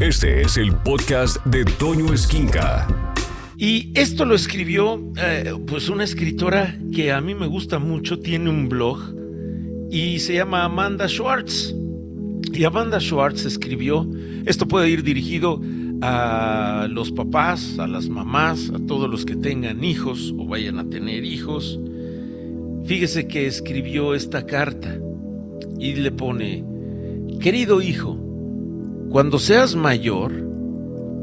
Este es el podcast de Toño Esquinca. Y esto lo escribió eh, pues una escritora que a mí me gusta mucho, tiene un blog y se llama Amanda Schwartz. Y Amanda Schwartz escribió, esto puede ir dirigido a los papás, a las mamás, a todos los que tengan hijos o vayan a tener hijos. Fíjese que escribió esta carta y le pone, querido hijo, cuando seas mayor,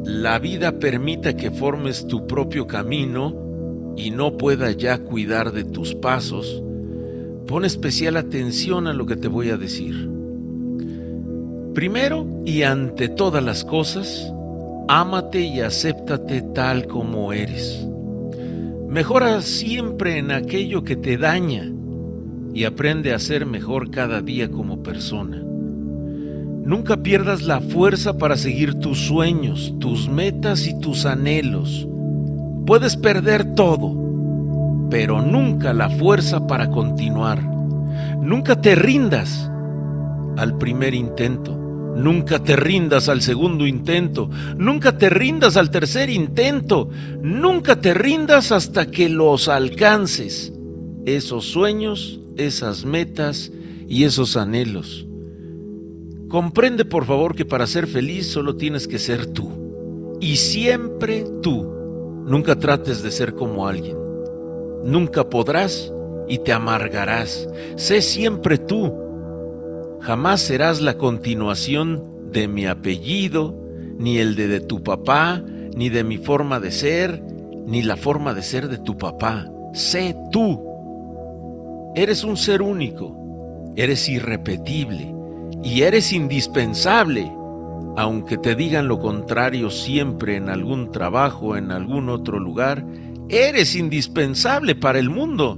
la vida permita que formes tu propio camino y no pueda ya cuidar de tus pasos, pon especial atención a lo que te voy a decir. Primero y ante todas las cosas, ámate y acéptate tal como eres. Mejora siempre en aquello que te daña y aprende a ser mejor cada día como persona. Nunca pierdas la fuerza para seguir tus sueños, tus metas y tus anhelos. Puedes perder todo, pero nunca la fuerza para continuar. Nunca te rindas al primer intento. Nunca te rindas al segundo intento. Nunca te rindas al tercer intento. Nunca te rindas hasta que los alcances. Esos sueños, esas metas y esos anhelos. Comprende por favor que para ser feliz solo tienes que ser tú. Y siempre tú. Nunca trates de ser como alguien. Nunca podrás y te amargarás. Sé siempre tú. Jamás serás la continuación de mi apellido, ni el de, de tu papá, ni de mi forma de ser, ni la forma de ser de tu papá. Sé tú. Eres un ser único. Eres irrepetible y eres indispensable, aunque te digan lo contrario siempre en algún trabajo, en algún otro lugar, eres indispensable para el mundo.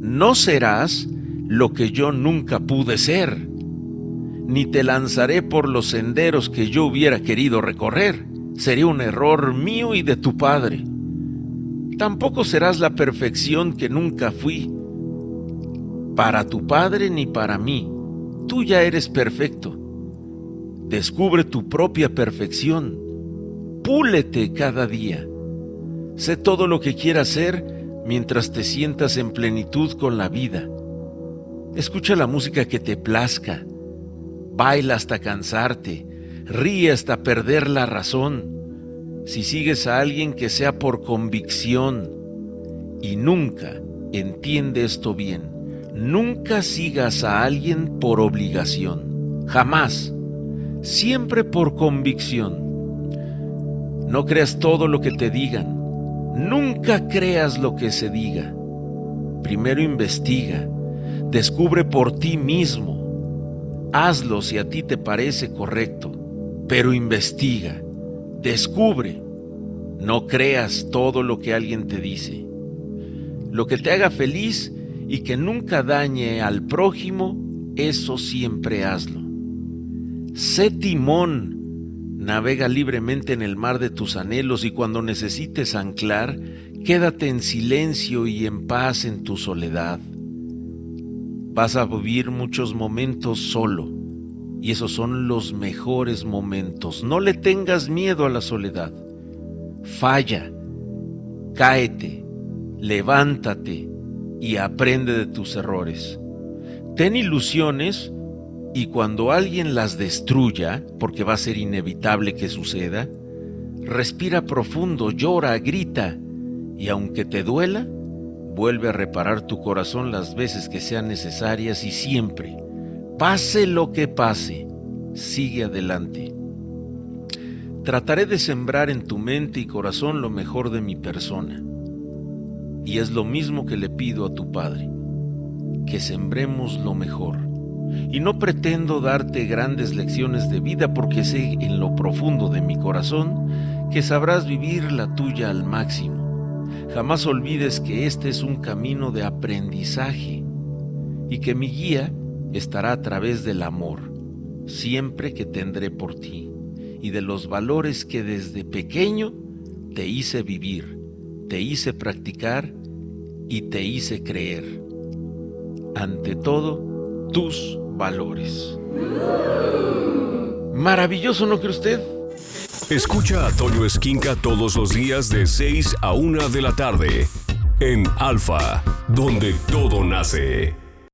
No serás lo que yo nunca pude ser, ni te lanzaré por los senderos que yo hubiera querido recorrer. Sería un error mío y de tu padre. Tampoco serás la perfección que nunca fui, para tu padre ni para mí Tú ya eres perfecto. Descubre tu propia perfección. Púlete cada día. Sé todo lo que quieras ser mientras te sientas en plenitud con la vida. Escucha la música que te plazca. Baila hasta cansarte. Ríe hasta perder la razón. Si sigues a alguien que sea por convicción. Y nunca entiende esto bien Nunca sigas a alguien por obligación, jamás, siempre por convicción. No creas todo lo que te digan, nunca creas lo que se diga. Primero investiga, descubre por ti mismo, hazlo si a ti te parece correcto, pero investiga, descubre, no creas todo lo que alguien te dice. Lo que te haga feliz, y que nunca dañe al prójimo, eso siempre hazlo. Sé timón, navega libremente en el mar de tus anhelos y cuando necesites anclar, quédate en silencio y en paz en tu soledad. Vas a vivir muchos momentos solo y esos son los mejores momentos. No le tengas miedo a la soledad. Falla, cáete, levántate, y aprende de tus errores. Ten ilusiones y cuando alguien las destruya, porque va a ser inevitable que suceda, respira profundo, llora, grita y aunque te duela, vuelve a reparar tu corazón las veces que sean necesarias y siempre, pase lo que pase, sigue adelante. Trataré de sembrar en tu mente y corazón lo mejor de mi persona y es lo mismo que le pido a tu Padre, que sembremos lo mejor. Y no pretendo darte grandes lecciones de vida porque sé en lo profundo de mi corazón que sabrás vivir la tuya al máximo. Jamás olvides que este es un camino de aprendizaje y que mi guía estará a través del amor, siempre que tendré por ti, y de los valores que desde pequeño te hice vivir, te hice practicar y te hice creer. Ante todo, tus valores. Maravilloso, ¿no cree usted? Escucha a Toño Esquinca todos los días de 6 a 1 de la tarde en Alfa, donde todo nace.